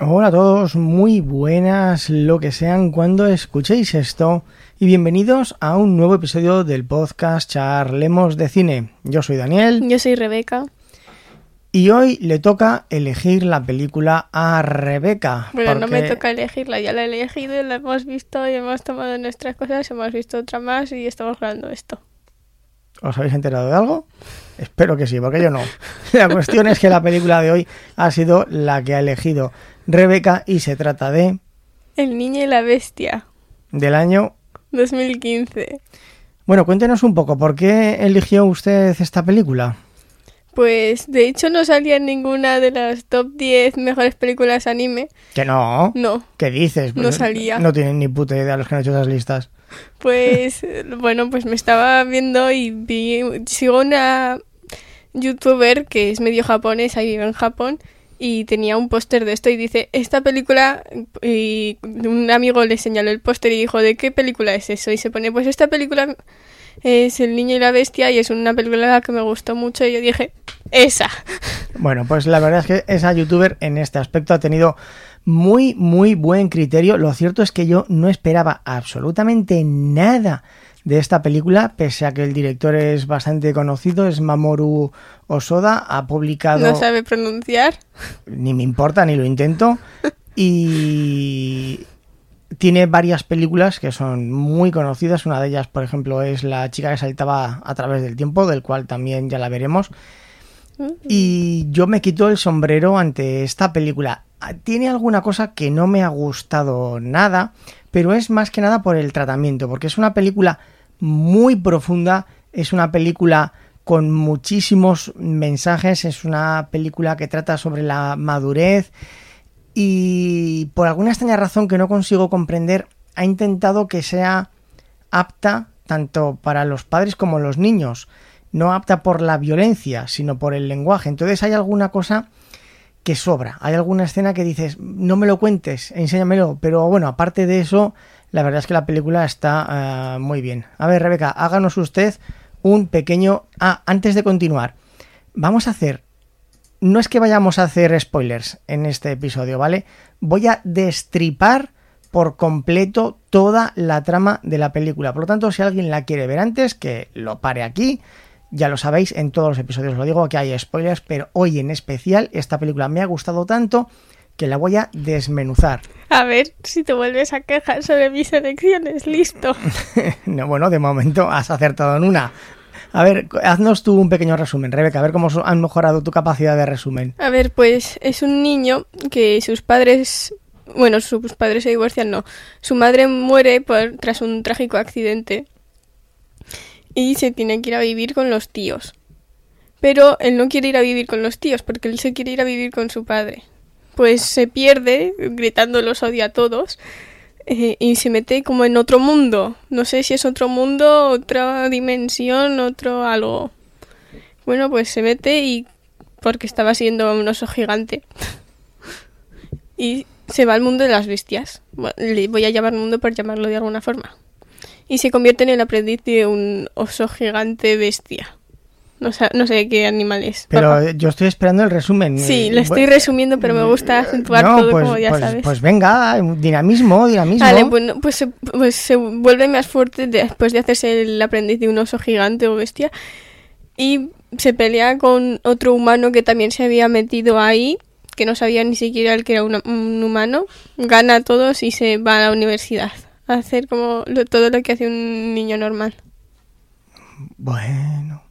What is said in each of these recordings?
Hola a todos, muy buenas lo que sean cuando escuchéis esto y bienvenidos a un nuevo episodio del podcast Charlemos de Cine. Yo soy Daniel. Yo soy Rebeca. Y hoy le toca elegir la película a Rebeca. Bueno, no me toca elegirla, ya la he elegido, la hemos visto y hemos tomado nuestras cosas, hemos visto otra más y estamos grabando esto. ¿Os habéis enterado de algo? Espero que sí, porque yo no. La cuestión es que la película de hoy ha sido la que ha elegido Rebeca y se trata de... El niño y la bestia. Del año 2015. Bueno, cuéntenos un poco, ¿por qué eligió usted esta película? Pues de hecho no salía en ninguna de las top 10 mejores películas anime. ¿Que no? No. ¿Qué dices? no salía. No tienen ni puta idea los que han hecho esas listas. Pues bueno, pues me estaba viendo y vi, sigo una youtuber que es medio japonés, ahí vive en Japón, y tenía un póster de esto y dice, esta película, y un amigo le señaló el póster y dijo, ¿de qué película es eso? Y se pone, pues esta película es El niño y la bestia y es una película que me gustó mucho y yo dije, esa. Bueno, pues la verdad es que esa youtuber en este aspecto ha tenido muy, muy buen criterio. Lo cierto es que yo no esperaba absolutamente nada de esta película, pese a que el director es bastante conocido, es Mamoru Osoda, ha publicado... No sabe pronunciar. Ni me importa, ni lo intento. Y tiene varias películas que son muy conocidas. Una de ellas, por ejemplo, es La chica que saltaba a través del tiempo, del cual también ya la veremos. Mm. Y yo me quito el sombrero ante esta película. Tiene alguna cosa que no me ha gustado nada, pero es más que nada por el tratamiento, porque es una película muy profunda, es una película con muchísimos mensajes, es una película que trata sobre la madurez y por alguna extraña razón que no consigo comprender, ha intentado que sea apta tanto para los padres como los niños, no apta por la violencia, sino por el lenguaje. Entonces hay alguna cosa que sobra, hay alguna escena que dices, no me lo cuentes, enséñamelo, pero bueno, aparte de eso, la verdad es que la película está uh, muy bien. A ver, Rebeca, háganos usted un pequeño... Ah, antes de continuar, vamos a hacer... No es que vayamos a hacer spoilers en este episodio, ¿vale? Voy a destripar por completo toda la trama de la película. Por lo tanto, si alguien la quiere ver antes, que lo pare aquí. Ya lo sabéis, en todos los episodios lo digo que hay spoilers, pero hoy en especial esta película me ha gustado tanto que la voy a desmenuzar. A ver si te vuelves a quejar sobre mis elecciones, listo. no, bueno, de momento has acertado en una. A ver, haznos tú un pequeño resumen, Rebeca, a ver cómo han mejorado tu capacidad de resumen. A ver, pues es un niño que sus padres, bueno, sus padres se divorcian, no. Su madre muere por, tras un trágico accidente y se tiene que ir a vivir con los tíos. Pero él no quiere ir a vivir con los tíos porque él se quiere ir a vivir con su padre pues se pierde gritando los odia a todos eh, y se mete como en otro mundo. No sé si es otro mundo, otra dimensión, otro algo. Bueno, pues se mete y porque estaba siendo un oso gigante. y se va al mundo de las bestias. le voy a llamar mundo por llamarlo de alguna forma. Y se convierte en el aprendiz de un oso gigante bestia. No, no sé qué animal es. Pero yo estoy esperando el resumen. Sí, lo estoy resumiendo, pero me gusta acentuar todo pues, como ya pues, sabes. Pues venga, dinamismo, dinamismo. Vale, bueno, pues, pues se vuelve más fuerte después de hacerse el aprendiz de un oso gigante o bestia. Y se pelea con otro humano que también se había metido ahí, que no sabía ni siquiera el que era un, humano. Gana a todos y se va a la universidad. A hacer como todo lo que hace un niño normal. Bueno.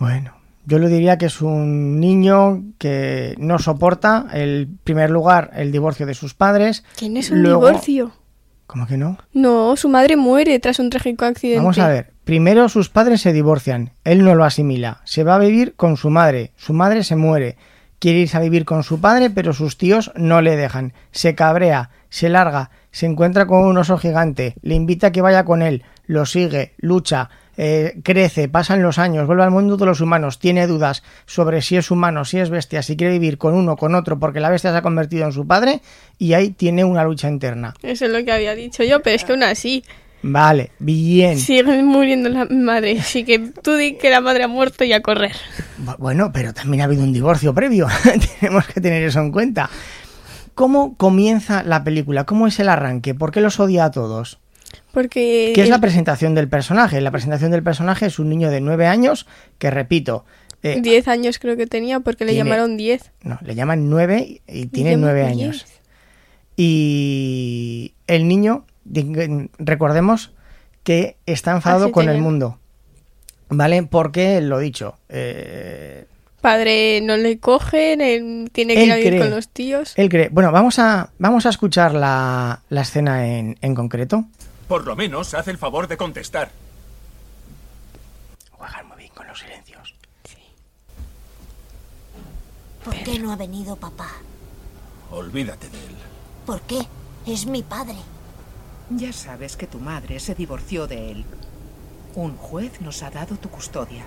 Bueno, yo le diría que es un niño que no soporta, en primer lugar, el divorcio de sus padres. ¿Quién es un divorcio? ¿Cómo que no? No, su madre muere tras un trágico accidente. Vamos a ver, primero sus padres se divorcian, él no lo asimila, se va a vivir con su madre, su madre se muere, quiere irse a vivir con su padre, pero sus tíos no le dejan, se cabrea, se larga, se encuentra con un oso gigante, le invita a que vaya con él, lo sigue, lucha, eh, crece, pasan los años, vuelve al mundo de los humanos, tiene dudas sobre si es humano, si es bestia, si quiere vivir con uno, con otro, porque la bestia se ha convertido en su padre, y ahí tiene una lucha interna. Eso es lo que había dicho yo, pero es que aún así... Vale, bien. Sigue muriendo la madre, así que tú di que la madre ha muerto y a correr. Bueno, pero también ha habido un divorcio previo, tenemos que tener eso en cuenta. ¿cómo comienza la película? ¿Cómo es el arranque? ¿Por qué los odia a todos? Porque... ¿Qué es la presentación del personaje? La presentación del personaje es un niño de nueve años que, repito, eh, 10 años creo que tenía porque le Tiene- llamaron 10. no, le llaman nueve y tiene llaman nueve 10. años. Y el niño, recordemos que está enfadado Así con el mundo. ¿Vale? Porque, lo dicho, eh, Padre no le cogen, él tiene que Él ir a vivir cree. con los tíos. él cree... Bueno, vamos a, vamos a escuchar la, la escena en, en concreto. Por lo menos haz el favor de contestar. Juegan muy bien con los silencios. ¿Por qué no ha venido papá? Olvídate de él. ¿Por qué? Es mi padre. Ya sabes que tu madre se divorció de él. Un juez nos ha dado tu custodia.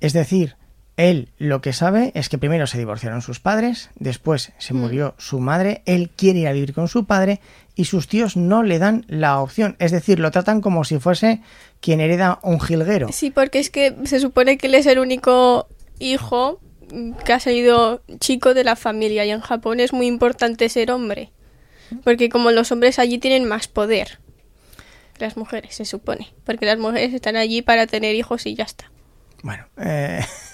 Es decir, él lo que sabe es que primero se divorciaron sus padres, después se murió su madre, él quiere ir a vivir con su padre y sus tíos no le dan la opción. Es decir, lo tratan como si fuese quien hereda un jilguero. Sí, porque es que se supone que él es el único hijo mm, que ha salido chico de la familia y en Japón es muy importante ser hombre. Porque como los hombres allí tienen más poder. Las mujeres, se supone. Porque las mujeres están allí para tener hijos y ya está. Bueno, eh,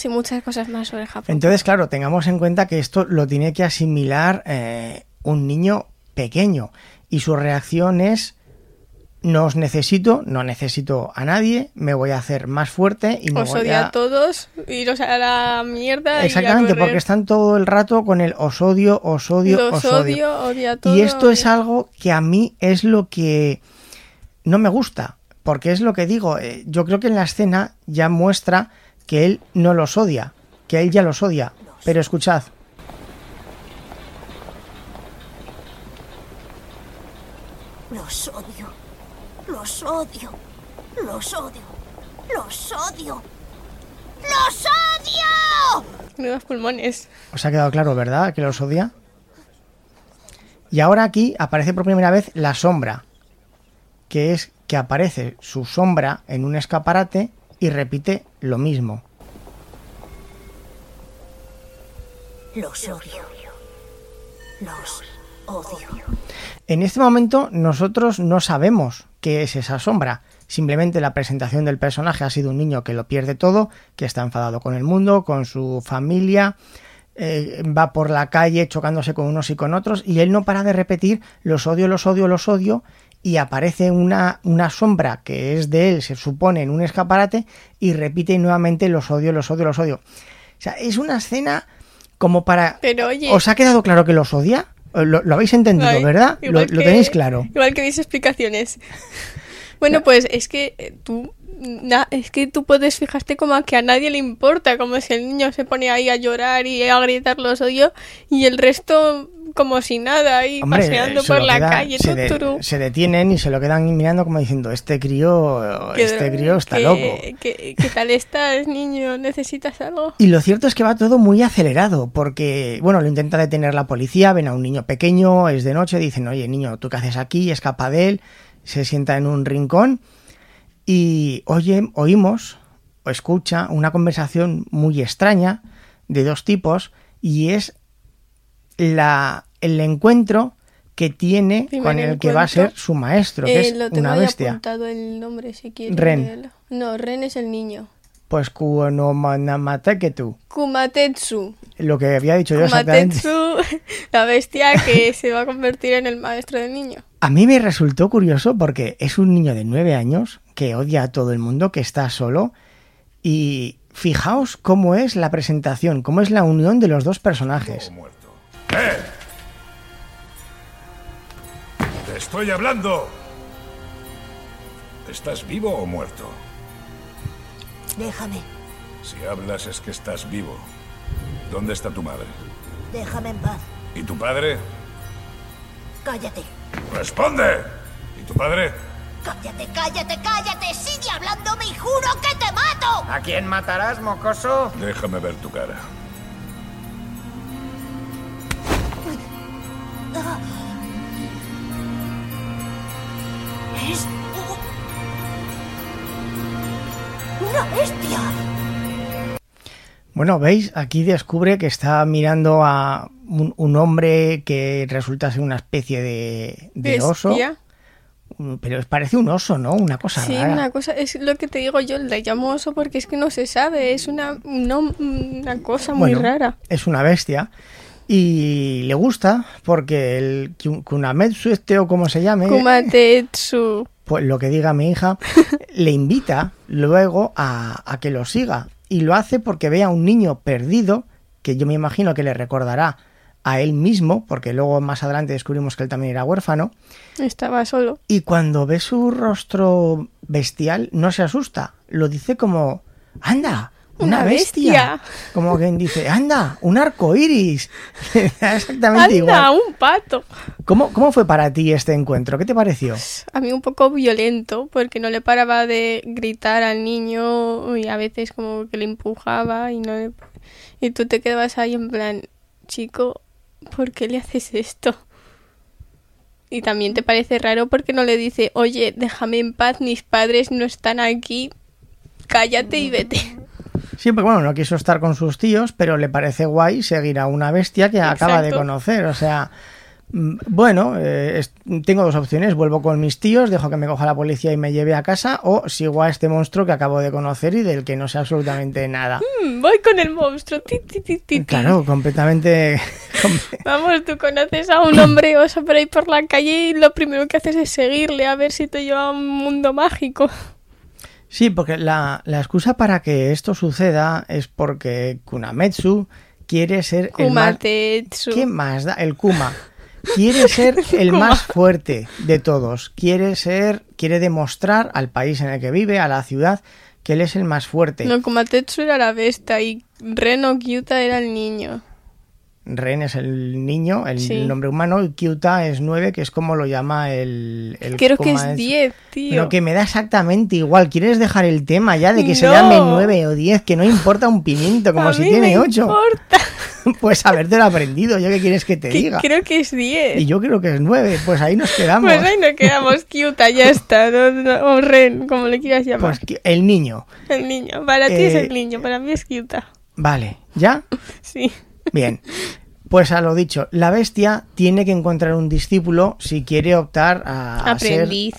Sí, muchas cosas más sobre Japón. entonces, claro, tengamos en cuenta que esto lo tiene que asimilar eh, un niño pequeño y su reacción es no os necesito, no necesito a nadie, me voy a hacer más fuerte y me Os voy odio a a... todos, iros a la mierda. y Exactamente, correr. porque están todo el rato con el os odio, os odio, Los os odio. odio, odio a todos. Y esto es algo que a mí es lo que no me gusta, porque es lo que digo, eh, yo creo que en la escena ya muestra que él no los odia, que él ya los odia. Pero escuchad, Los odio. Los odio. Los odio. Los odio. ¡Los odio! Nuevos pulmones. os ha quedado claro, ¿verdad? Que los odia. Y ahora aquí aparece por primera vez la sombra, que es que aparece su sombra en un escaparate y repite lo mismo. Los odio. Los odio. En este momento nosotros no sabemos qué es esa sombra. Simplemente la presentación del personaje ha sido un niño que lo pierde todo, que está enfadado con el mundo, con su familia, eh, va por la calle chocándose con unos y con otros y él no para de repetir los odio, los odio, los odio y aparece una, una sombra que es de él, se supone, en un escaparate y repite nuevamente los odio, los odio, los odio. O sea, es una escena como para... Pero oye. ¿Os ha quedado claro que los odia? Lo, lo habéis entendido, Ay, ¿verdad? Lo, lo tenéis claro. Igual que mis explicaciones. Bueno, pues es que eh, tú na- es que tú puedes fijarte como a que a nadie le importa, como si el niño se pone ahí a llorar y a gritar los odio y el resto como si nada ahí Hombre, paseando se por la queda- calle se, de- tuturu. se detienen y se lo quedan mirando como diciendo, este crío, este crío está que- loco. que- ¿Qué tal estás, niño? ¿Necesitas algo? Y lo cierto es que va todo muy acelerado, porque, bueno, lo intenta detener la policía, ven a un niño pequeño, es de noche, dicen, oye, niño, ¿tú qué haces aquí? Escapa de él, se sienta en un rincón y oye, oímos o escucha una conversación muy extraña de dos tipos y es la, el encuentro que tiene Primer con el que va a ser su maestro, que Eh, es lo tengo una bestia. apuntado el nombre si quieres. Ren. leerlo. No, Ren es el niño. Pues Kuonomanateketu, Kumatetsu. lo que había dicho yo exactamente. Kumatetsu, la bestia que se va a convertir en el maestro del niño. A mí me resultó curioso porque es un niño de nueve años que odia a todo el mundo, que está solo. Y fijaos cómo es la presentación, cómo es la unión de los dos personajes. muerto. ¡Eh! ¡Te estoy hablando! ¿Estás vivo o muerto? Déjame. Si hablas es que estás vivo. ¿Dónde está tu madre? Déjame en paz. ¿Y tu padre? Cállate. ¡Responde! ¿Y tu padre? Cállate, cállate, cállate. Sigue hablándome y juro que te mato. ¿A quién matarás, mocoso? Déjame ver tu cara. Es un- una bestia. Bueno, veis, aquí descubre que está mirando a un, un hombre que resulta ser una especie de, de oso. Bestia. Pero parece un oso, ¿no? Una cosa Sí, rara. una cosa, es lo que te digo yo, le llamo oso porque es que no se sabe, es una, no- una cosa muy Bueno, rara. Es una bestia. Y le gusta porque el Ku- Kunametsu este o como se llame, Kumatetsu. pues lo que diga mi hija, le invita luego a, a que lo siga. Y lo hace porque ve a un niño perdido, que yo me imagino que le recordará a él mismo, porque luego más adelante descubrimos que él también era huérfano. Estaba solo. Y cuando ve su rostro bestial, no se asusta. Lo dice como, anda, una, Una bestia. bestia. Como quien dice, anda, un arco iris. Exactamente ¡Anda, igual. un pato! ¿Cómo, ¿Cómo fue para ti este encuentro? ¿Qué te pareció? A mí un poco violento, porque no le paraba de gritar al niño y a veces como que le empujaba y no le- Y tú te quedabas ahí en plan, chico, ¿por qué le haces esto? Y también te parece raro porque no le dice, oye, déjame en paz, mis padres no están aquí, cállate y vete. Sí, porque bueno, no quiso estar con sus tíos, pero le parece guay seguir a una bestia que acaba de conocer. O sea, bueno, eh, tengo dos opciones. Vuelvo con mis tíos, dejo que me coja la policía y me lleve a casa, o sigo a este monstruo que acabo de conocer y del que no sé absolutamente nada. Mm, voy con el monstruo. ti. Claro, completamente... com- Vamos, tú conoces a un hombre oso por ahí por la calle y lo primero que haces es seguirle a ver si te lleva a un mundo mágico. Sí, porque la, la excusa para que esto suceda es porque Kunametsu quiere ser el más... Kumatetsu. ¿Qué más da? El Kuma. Quiere ser el más fuerte de todos. Quiere ser, quiere demostrar al país en el que vive, a la ciudad, que él es el más fuerte. No, Kumatetsu era la besta y Reno Kyuta era el niño. Ren es el niño, el Sí. nombre humano, y Kyuta es 9, que es como lo llama el... el Creo que es 10, tío. Pero que me da exactamente igual. ¿Quieres dejar el tema ya de que se llame 9 o 10? Que no importa un pimiento, como A si mí tiene me 8. importa. Pues habértelo aprendido. ¿Yo qué quieres que te Que diga? creo que es 10. Y yo creo que es 9. Pues ahí nos quedamos. Pues ahí nos quedamos, Kyuta, ya está. no- no- o Ren, como le quieras llamar. Pues el niño. el niño. Para ti es eh, el niño, para mí es Kyuta. Vale, ¿ya? Sí. Bien. Pues a lo dicho, la bestia tiene que encontrar un discípulo si quiere optar a, a ser... Aprendiz.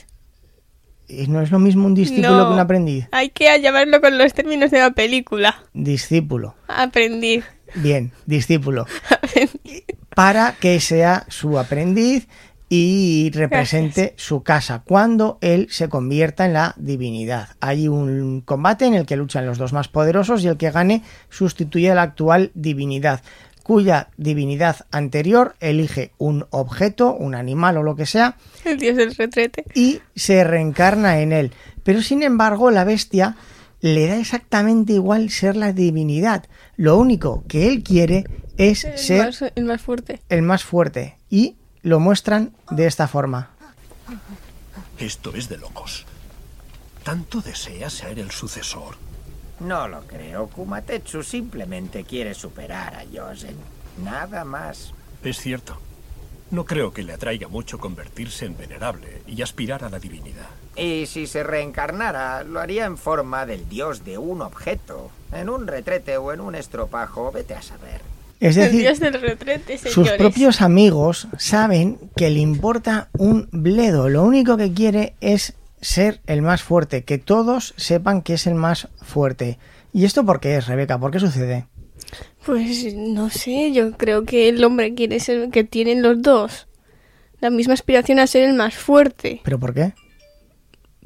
Y No es lo mismo un discípulo No. que un aprendiz. Hay que llamarlo con los términos de la película. Discípulo. Aprendiz. Bien, discípulo. Para que sea su aprendiz y represente su casa cuando él se convierta en la divinidad. Hay un combate en el que luchan los dos más poderosos y el que gane sustituye a la actual divinidad, cuya divinidad anterior elige un objeto, un animal o lo que sea, El dios del retrete. y se reencarna en él. Pero sin embargo, la bestia le da exactamente igual ser la divinidad. Lo único que él quiere es El ser más, el más fuerte. el más fuerte. Y lo muestran de esta forma. Esto es de locos. ¿Tanto desea ser el sucesor? No lo creo. Kumatetsu simplemente quiere superar a Yosen. Nada más. Es cierto. No creo que le atraiga mucho convertirse en venerable y aspirar a la divinidad. Y si se reencarnara, lo haría en forma del dios de un objeto. En un retrete o en un estropajo, vete a saber. Es el decir, dios del retrete, sus propios amigos saben que le importa un bledo. Lo único que quiere es ser el más fuerte, que todos sepan que es el más fuerte. ¿Y esto por qué es, Rebeca? ¿Por qué sucede? Pues no sé, yo creo que el hombre quiere ser que tienen los dos. La misma aspiración a ser el más fuerte. ¿Pero por qué?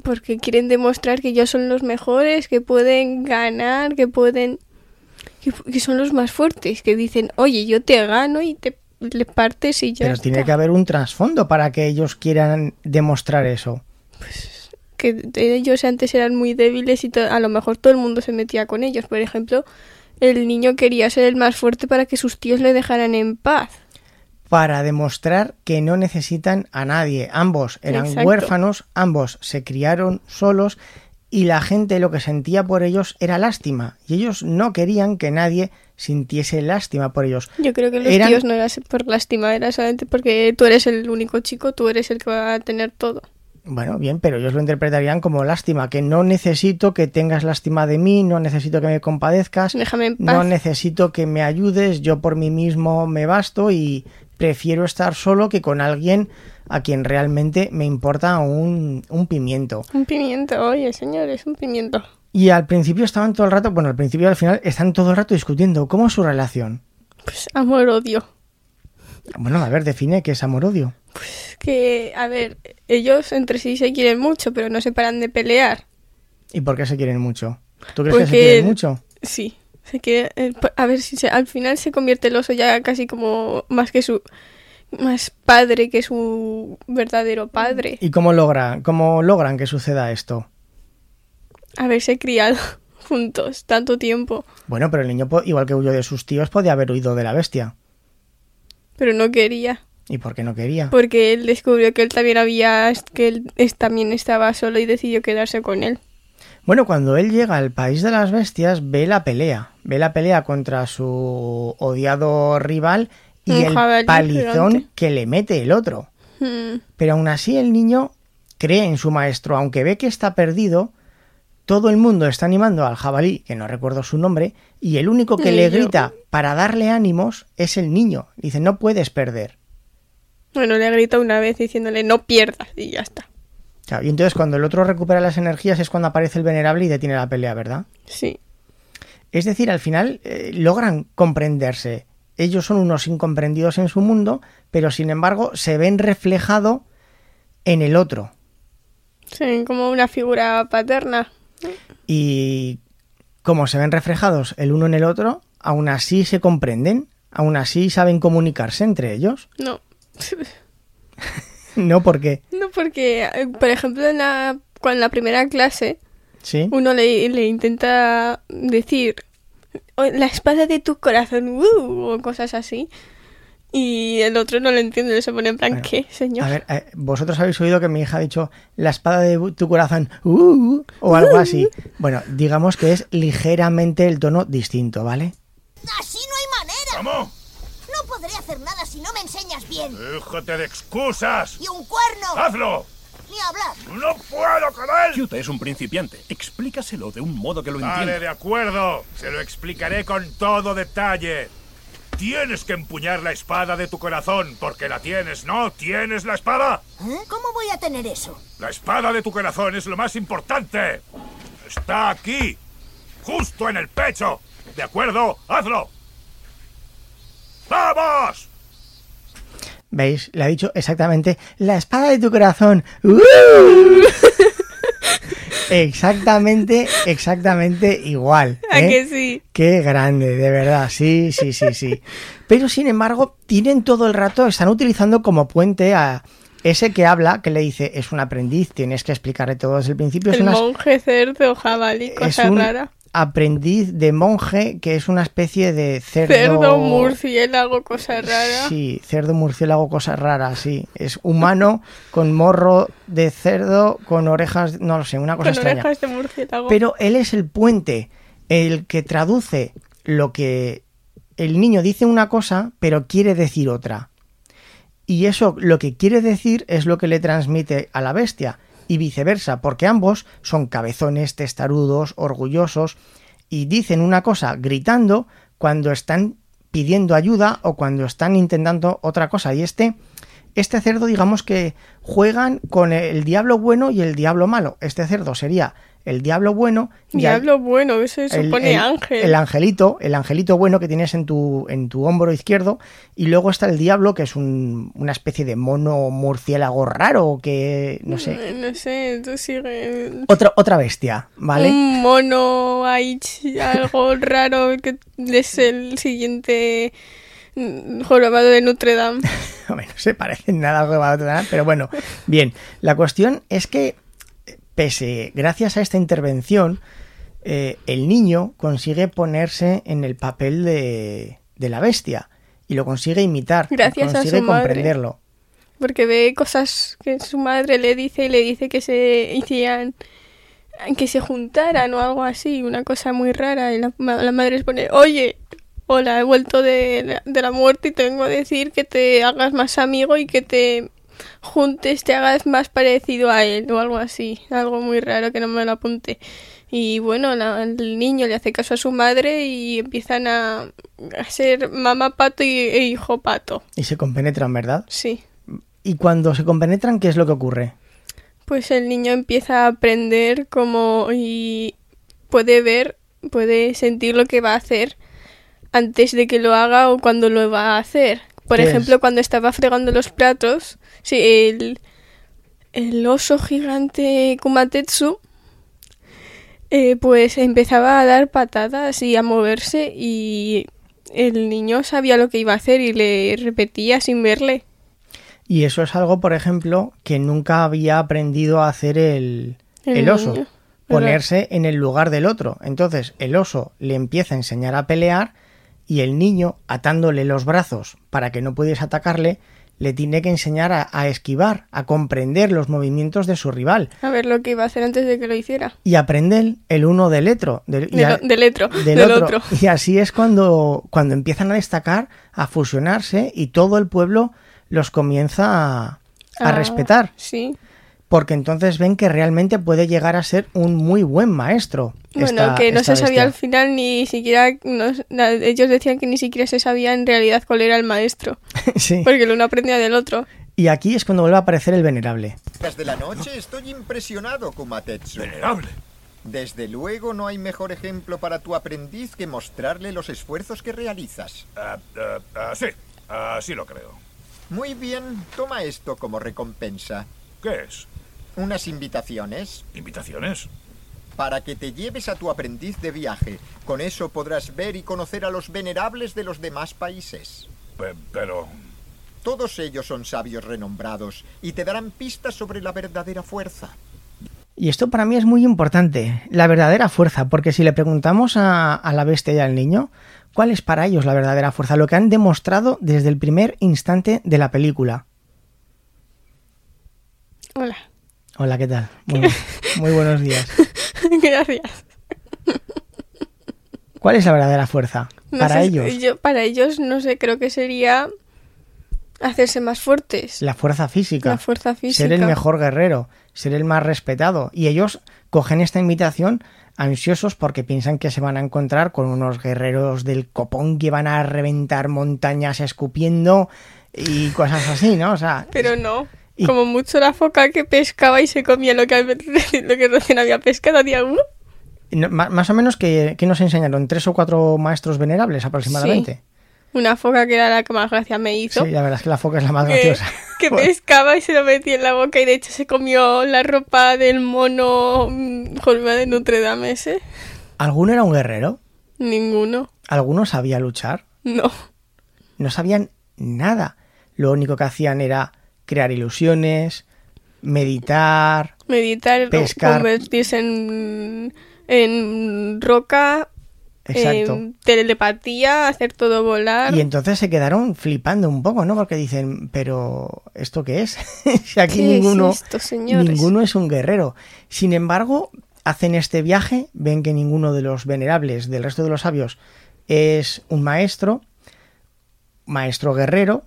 Porque quieren demostrar que ellos son los mejores, que pueden ganar, que pueden... Que, que son los más fuertes. Que dicen, oye, yo te gano y te le partes y ya Pero está. tiene que haber un trasfondo para que ellos quieran demostrar eso. que ellos antes eran muy débiles y a lo mejor todo el mundo se metía con ellos. Por ejemplo, el niño quería ser el más fuerte para que sus tíos le dejaran en paz. Para demostrar que no necesitan a nadie. Ambos eran Exacto. huérfanos, ambos se criaron solos y la gente lo que sentía por ellos era lástima. Y ellos no querían que nadie sintiese lástima por ellos. Yo creo que los Eran- tíos no era por lástima, era solamente porque tú eres el único chico, tú eres el que va a tener todo. Bueno, bien, pero ellos lo interpretarían como lástima, que no necesito que tengas lástima de mí, no necesito que me compadezcas, Déjame en no necesito que me ayudes, yo por mí mismo me basto y prefiero estar solo que con alguien a quien realmente me importa un, un pimiento. Un pimiento, oye, señores, un pimiento. Y al principio estaban todo el rato, bueno, al principio y al final están todo el rato discutiendo cómo es su relación. Pues amor-odio. Bueno, a ver, define qué es amor-odio. Que, a ver, ellos entre sí se quieren mucho, pero no se paran de pelear. ¿Y por qué se quieren mucho? ¿Tú crees que se quieren mucho? Sí, se quiere, eh, a ver si se- al final se convierte el oso ya casi como más que su más padre que su verdadero padre. ¿Y cómo, logra, cómo logran que suceda esto? Haberse criado juntos tanto tiempo, Bueno, pero el niño, igual que huyó de sus tíos, podía haber huido de la bestia. pero no quería, ¿Y por qué no quería? porque él descubrió que él también había que él también estaba solo y decidió quedarse con él. Bueno, cuando él llega al país de las bestias, ve la pelea. Ve la pelea contra su odiado rival y Un el palizón gigante. que le mete el otro. Hmm, Pero aún así el niño cree en su maestro, aunque ve que está perdido. Todo el mundo está animando al jabalí, que no recuerdo su nombre, y el único que le yo. grita para darle ánimos es el niño. Dice, no puedes perder. Bueno, le grita una vez diciéndole no pierdas y ya está. Claro, y entonces cuando el otro recupera las energías es cuando aparece el venerable y detiene la pelea, ¿verdad? Sí. Es decir, al final eh, logran comprenderse. Ellos son unos incomprendidos en su mundo, pero sin embargo se ven reflejado en el otro. Se ven como una figura paterna. Y como se ven reflejados el uno en el otro, aún así se comprenden, aún así saben comunicarse entre ellos. No. No porque, No, porque, eh, por ejemplo, en la, cuando en la primera clase ¿sí? uno le, le intenta decir "Oh, la espada de tu corazón, ¡uh! o cosas así. Y el otro no lo entiende, se pone en plan, Bueno, ¿qué, señor? A ver, eh, vosotros habéis oído que mi hija ha dicho la espada de tu corazón uh, o algo así. Bueno, digamos que es ligeramente el tono distinto, ¿vale? Así no hay manera. ¿Cómo? No podré hacer nada si no me enseñas bien. Déjate de excusas. Y un cuerno. ¡Hazlo! Ni hablar. ¡No puedo con él! Kyuta es un principiante. Explícaselo de un modo que lo entienda. Vale, de acuerdo. Se lo explicaré con todo detalle. Tienes que empuñar la espada de tu corazón, porque la tienes, ¿no? ¿Tienes la espada? ¿Eh? ¿Cómo voy a tener eso? La espada de tu corazón es lo más importante. Está aquí, justo en el pecho. ¿De acuerdo? ¡Hazlo! ¡Vamos! ¿Veis? Le ha dicho exactamente la espada de tu corazón. ¡Uh! exactamente, exactamente igual. ¿A ¿eh? que sí? Qué grande, de verdad, sí, sí, sí, sí. Pero sin embargo, tienen todo el rato, están utilizando como puente a ese que habla, que le dice, es un aprendiz, tienes que explicarle todo desde el principio. Es, una- monje cerdo jabalí, es cosa un rara. Aprendiz de monje, que es una especie de cerdo... Cerdo, murciélago, cosa rara. Sí, cerdo, murciélago, cosas raras, sí. Es humano con morro de cerdo, con orejas, no lo sé, una cosa Con extraña. orejas de murciélago. Pero él es el puente, el que traduce lo que el niño dice una cosa, pero quiere decir otra. Y eso lo que quiere decir es lo que le transmite a la bestia y viceversa, porque ambos son cabezones, testarudos, orgullosos y dicen una cosa gritando cuando están pidiendo ayuda o cuando están intentando otra cosa. Y este, este cerdo, digamos que juegan con el diablo bueno y el diablo malo. Este cerdo sería el diablo bueno hay- Diablo bueno, eso el- supone el- ángel. El angelito, el angelito bueno que tienes en tu, en tu hombro izquierdo. Y luego está el diablo, que es un- una especie de mono murciélago raro, que no sé. No sé, tú sigue. Otra, otra bestia, ¿vale? Un mono ch- algo raro que es el siguiente mm, jorobado de Notre Dame. No se parecen nada a algo a otra, pero bueno, bien. La cuestión es que, pese, gracias a esta intervención, eh, el niño consigue ponerse en el papel de, de la bestia y lo consigue imitar, Gracias a consigue madre. comprenderlo. Porque ve cosas que su madre le dice y le dice que se hicieran, que se juntaran o algo así, una cosa muy rara. Y la, la madre les pone, oye, hola, he vuelto de, la- de la muerte y te vengo a decir que te hagas más amigo y que te juntes te hagas más parecido a él o algo así. Algo muy raro que no me lo apunte. Y bueno, la- el niño le hace caso a su madre y empiezan a, a ser mamá pato y, e hijo pato. Y se compenetran, ¿verdad? Sí. Y cuando se compenetran, ¿qué es lo que ocurre? Pues el niño empieza a aprender como y puede ver, puede sentir lo que va a hacer antes de que lo haga o cuando lo va a hacer. Por ejemplo, cuando estaba fregando los platos, sí, el, el oso gigante Kumatetsu, eh, pues empezaba a dar patadas y a moverse y el niño sabía lo que iba a hacer y le repetía sin verle. Y eso es algo, por ejemplo, que nunca había aprendido a hacer el, El el oso. niño, Ponerse en el lugar del otro. Entonces el oso le empieza a enseñar a pelear y el niño, atándole los brazos para que no pudiese atacarle, le tiene que enseñar a, a esquivar, a comprender los movimientos de su rival. A ver lo que iba a hacer antes de que lo hiciera. Y aprenden el uno del otro. Del, y Del, a- del otro, del del otro. otro. Y así es cuando, cuando empiezan a destacar, a fusionarse y todo el pueblo los comienza a, a Ah, respetar. Sí. Porque entonces ven que realmente puede llegar a ser un muy buen maestro. Bueno, esta- que no se sabía al final ni siquiera, no- ellos decían que ni siquiera se sabía en realidad cuál era el maestro, Sí. porque el uno aprendía del otro. Y aquí es cuando vuelve a aparecer el venerable. Desde la noche estoy impresionado, Kumatetsu. Venerable. Desde luego no hay mejor ejemplo para tu aprendiz que mostrarle los esfuerzos que realizas. Ah, ah, ah, sí, así lo creo. Muy bien, toma esto como recompensa. ¿Qué es? Unas invitaciones ¿Invitaciones? para que te lleves a tu aprendiz de viaje. Con eso podrás ver y conocer a los venerables de los demás países. Pe- Pero... Todos ellos son sabios renombrados y te darán pistas sobre la verdadera fuerza. Y esto para mí es muy importante, la verdadera fuerza, porque si le preguntamos a, a la bestia y al niño, ¿cuál es para ellos la verdadera fuerza? Lo que han demostrado desde el primer instante de la película. Hola. Hola, ¿qué tal? Muy, muy buenos días. Gracias. ¿Cuál es la verdadera fuerza? No para sé, ellos, yo- para ellos, no sé, creo que sería hacerse más fuertes. la fuerza física. La fuerza física. Ser el mejor guerrero, ser el más respetado. Y ellos cogen esta invitación ansiosos porque piensan que se van a encontrar con unos guerreros del copón que van a reventar montañas escupiendo y cosas así, ¿no? O sea, Pero no. Y- Como mucho la foca que pescaba y se comía lo que, lo que recién había pescado día uno. no- más o menos que, que nos enseñaron tres o cuatro maestros venerables aproximadamente. Una foca que era la que más gracia me hizo. Sí, la verdad es que la foca es la más que, graciosa. que pescaba y se lo metía en la boca y de hecho se comió la ropa del mono mm, Jorge de Notre Dame ese. ¿Alguno era un guerrero? Ninguno. ¿Alguno sabía luchar? No. no sabían nada. Lo único que hacían era crear ilusiones, meditar. Meditar, Pescar. convertirse en, en roca, Exacto. telepatía, hacer todo volar. Y entonces se quedaron flipando un poco, ¿no? Porque dicen, pero ¿esto qué es? si aquí ¿Qué es ninguno, esto, ninguno es un guerrero. Sin embargo, hacen este viaje, ven que ninguno de los venerables del resto de los sabios es un maestro, maestro guerrero,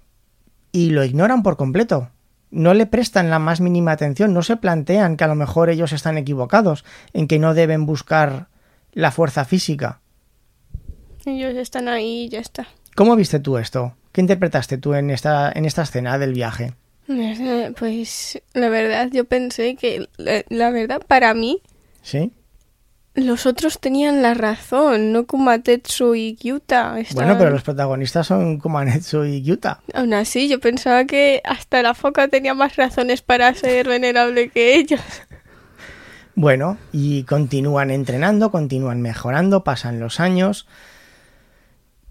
y lo ignoran por completo. No le prestan la más mínima atención, no se plantean que a lo mejor ellos están equivocados, en que no deben buscar la fuerza física. Ellos están ahí y ya está. ¿Cómo viste tú esto? ¿Qué interpretaste tú en esta, en esta escena del viaje? Pues la verdad, yo pensé que, la, la verdad, para mí, ¿Sí? Los otros tenían la razón, no Kumatetsu y Kyuta. Bueno, pero los protagonistas son Kumanetsu y Yuta. Aún así, yo pensaba que hasta la foca tenía más razones para ser venerable que ellos. Bueno, y continúan entrenando, continúan mejorando, pasan los años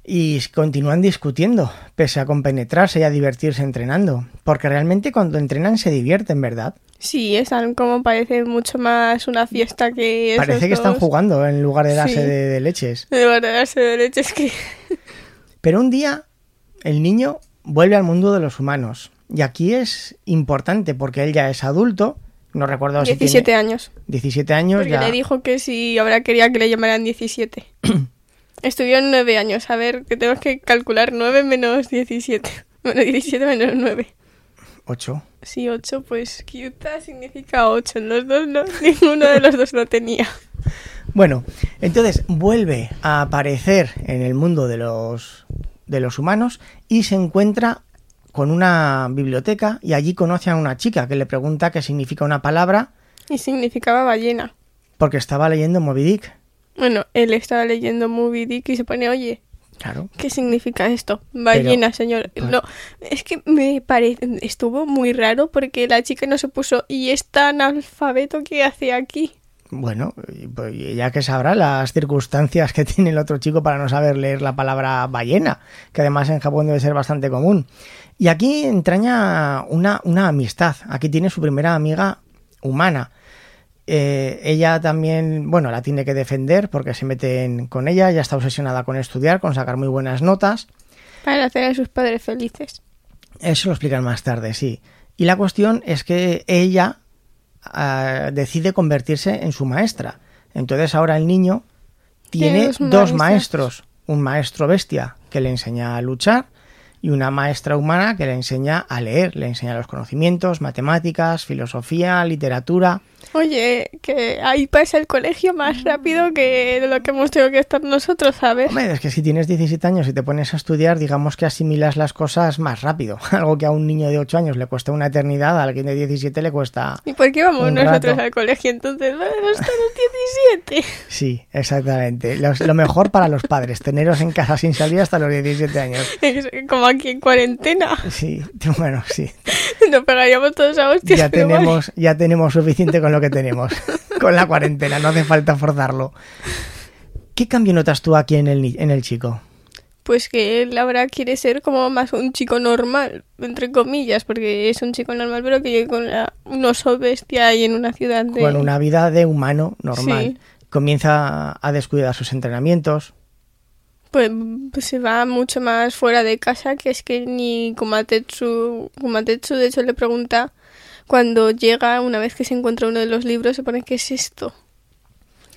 y continúan discutiendo, pese a compenetrarse y a divertirse entrenando. Porque realmente cuando entrenan se divierten, ¿verdad? Sí, están como parece mucho más una fiesta que esos Parece que están dos. jugando en lugar de darse Sí. de, de leches. De verdad, darse de leches que... Pero un día el niño vuelve al mundo de los humanos. Y aquí es importante porque él ya es adulto. No recuerdo si 17 tiene años. 17 años. Porque ya... le dijo que si ahora quería que le llamaran 17. Estuvieron 9 años. A ver, que tenemos que calcular 9 menos 17. Bueno, 17 menos 9. 8. Sí, ocho, pues Kyuta significa ocho. En los dos no, ninguno de los dos lo tenía. Bueno, entonces vuelve a aparecer en el mundo de los, de los humanos y se encuentra con una biblioteca y allí conoce a una chica que le pregunta qué significa una palabra Y significaba ballena. porque estaba leyendo Moby Dick. Bueno, él estaba leyendo Moby Dick y se pone, oye, Claro. ¿qué significa esto? Ballena, señor. No, es que me parece, estuvo muy raro porque la chica no se puso, y es tan alfabeto que hace aquí. Bueno, pues ya que sabrá las circunstancias que tiene el otro chico para no saber leer la palabra ballena, que además en Japón debe ser bastante común. Y aquí entraña una, una amistad. Aquí tiene su primera amiga humana. Eh, ella también, bueno, la tiene que defender porque se meten con ella, ya está obsesionada con estudiar, con sacar muy buenas notas. Para hacer a sus padres felices. Eso lo explican más tarde, sí. Y la cuestión es que ella ah, decide convertirse en su maestra. Entonces ahora el niño tiene Tiene dos, dos maestros. Un maestro bestia que le enseña a luchar y una maestra humana que le enseña a leer, le enseña los conocimientos, matemáticas, filosofía, literatura. Oye, que ahí pasa el colegio más rápido que lo que hemos tenido que estar nosotros, ¿sabes? Hombre, es que si tienes 17 años y te pones a estudiar, digamos que asimilas las cosas más rápido. Algo que a un niño de 8 años le cuesta una eternidad, a alguien de 17 le cuesta ¿Y por qué vamos nosotros rato. al colegio entonces? Vamos hasta los 17. Sí, exactamente. Los- lo mejor para los padres, teneros en casa sin salir hasta los 17 años. Como aquí en cuarentena. Sí, bueno, sí. Nos pegaríamos todos a hostias. Ya pero vale. tenemos, ya tenemos suficiente con lo que tenemos. Con la cuarentena, no hace falta forzarlo. ¿Qué cambio notas tú aquí en el, en el chico? Pues que él ahora quiere ser como más un chico normal, entre comillas, porque es un chico normal, pero que vive con la- un oso bestia ahí en una ciudad de... Con una vida de humano normal. Sí. Comienza a descuidar sus entrenamientos. Pues, pues se va mucho más fuera de casa, que es que ni Kumatetsu, Kumatetsu de hecho le pregunta cuando llega, una vez que se encuentra uno de los libros, se pone ¿qué es esto?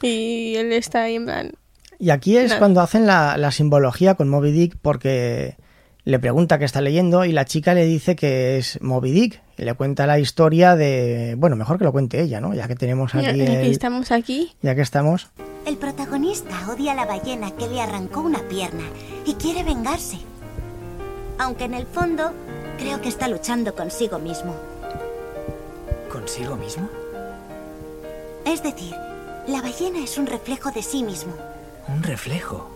Y él está ahí en plan, Y aquí es Nada. cuando hacen la, la simbología con Moby Dick porque le pregunta qué está leyendo y la chica le dice que es Moby Dick y le cuenta la historia de... Bueno, mejor que lo cuente ella, ¿no? Ya que tenemos aquí... "Ya que el- estamos aquí. Ya que estamos... El protagonista odia a la ballena que le arrancó una pierna y quiere vengarse. Aunque en el fondo creo que está luchando consigo mismo. ¿Consigo mismo? Es decir, la ballena es un reflejo de sí mismo. Un reflejo.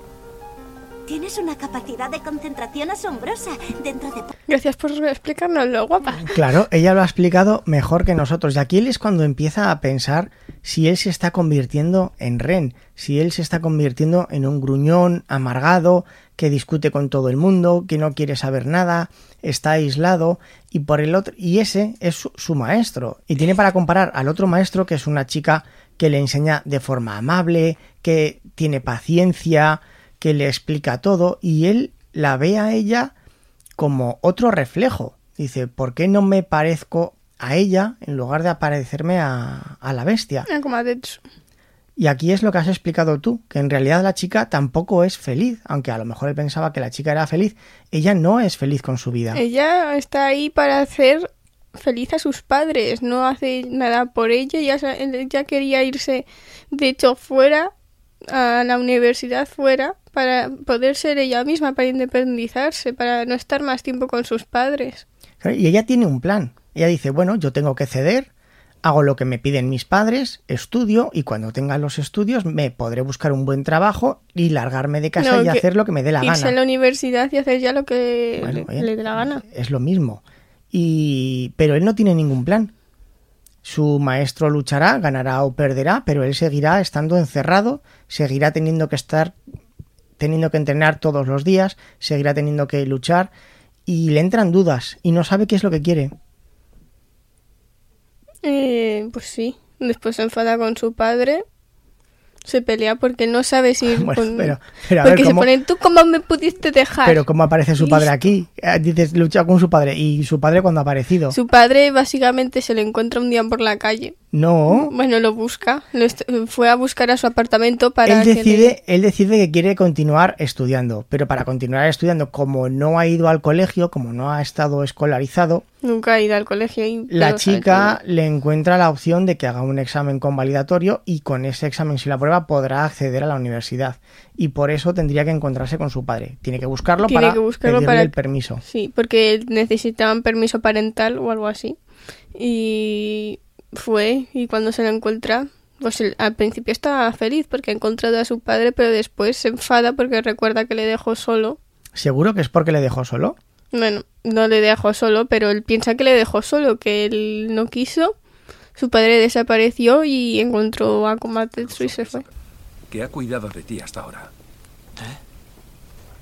Tienes una capacidad de concentración asombrosa. Dentro de Gracias por explicárnoslo, guapa. Claro, ella lo ha explicado mejor que nosotros. Y aquí él es cuando empieza a pensar si él se está convirtiendo en Ren, si él se está convirtiendo en un gruñón amargado que discute con todo el mundo, que no quiere saber nada, está aislado y por el otro y ese es su, su maestro y tiene para comparar al otro maestro que es una chica que le enseña de forma amable, que tiene paciencia, que le explica todo y él la ve a ella como otro reflejo. Dice, ¿por qué no me parezco a ella en lugar de aparecerme a, a la bestia? Ah, Kumatetsu. Y aquí es lo que has explicado tú, que en realidad la chica tampoco es feliz, aunque a lo mejor él pensaba que la chica era feliz, ella no es feliz con su vida. Ella está ahí para hacer feliz a sus padres, no hace nada por ella, ya, ella quería irse, de hecho, fuera, a la universidad fuera, para poder ser ella misma, para independizarse, para no estar más tiempo con sus padres. Y ella tiene un plan. Ella dice, bueno, yo tengo que ceder, hago lo que me piden mis padres, estudio y cuando tenga los estudios me podré buscar un buen trabajo y largarme de casa No, y hacer lo que me dé la Irse gana. a la universidad y hacer ya lo que Bueno, le, le dé la gana. Es lo mismo. Y pero él no tiene ningún plan. Su maestro luchará, ganará o perderá, pero él seguirá estando encerrado, seguirá teniendo que estar teniendo que entrenar todos los días, seguirá teniendo que luchar y le entran dudas y no sabe qué es lo que quiere. Eh, pues sí. Después se enfada con su padre. Se pelea porque no sabe si... Bueno, con- pero- pero a ver, porque se ¿cómo- ponen, ¿tú cómo me pudiste dejar? Pero cómo aparece su padre aquí? Eh, Dices lucha con su padre y su padre cuando ha aparecido. Su padre básicamente se le encuentra un día por la calle. No. Bueno, lo busca. Lo fue a buscar a su apartamento para Él que le- decide, él decide que quiere continuar estudiando, pero para continuar estudiando, como no ha ido al colegio, como no ha estado escolarizado, Nunca ha ido al colegio. y la chica le encuentra la opción de que haga un examen convalidatorio y con ese examen, si la prueba, podrá acceder a la universidad. Y por eso tendría que encontrarse con su padre. Tiene que buscarlo Tiene para que buscarlo pedirle para- el permiso. Sí, porque necesitaban permiso parental o algo así. Y fue, y cuando se lo encuentra, pues él- al principio estaba feliz porque ha encontrado a su padre, pero después se enfada porque recuerda que le dejó solo. ¿Seguro que es porque le dejó solo? Bueno, no le dejó solo, pero él piensa que le dejó solo, que él no quiso. Su padre desapareció y encontró a Komatetsu y se fue. que ha cuidado de ti hasta ahora.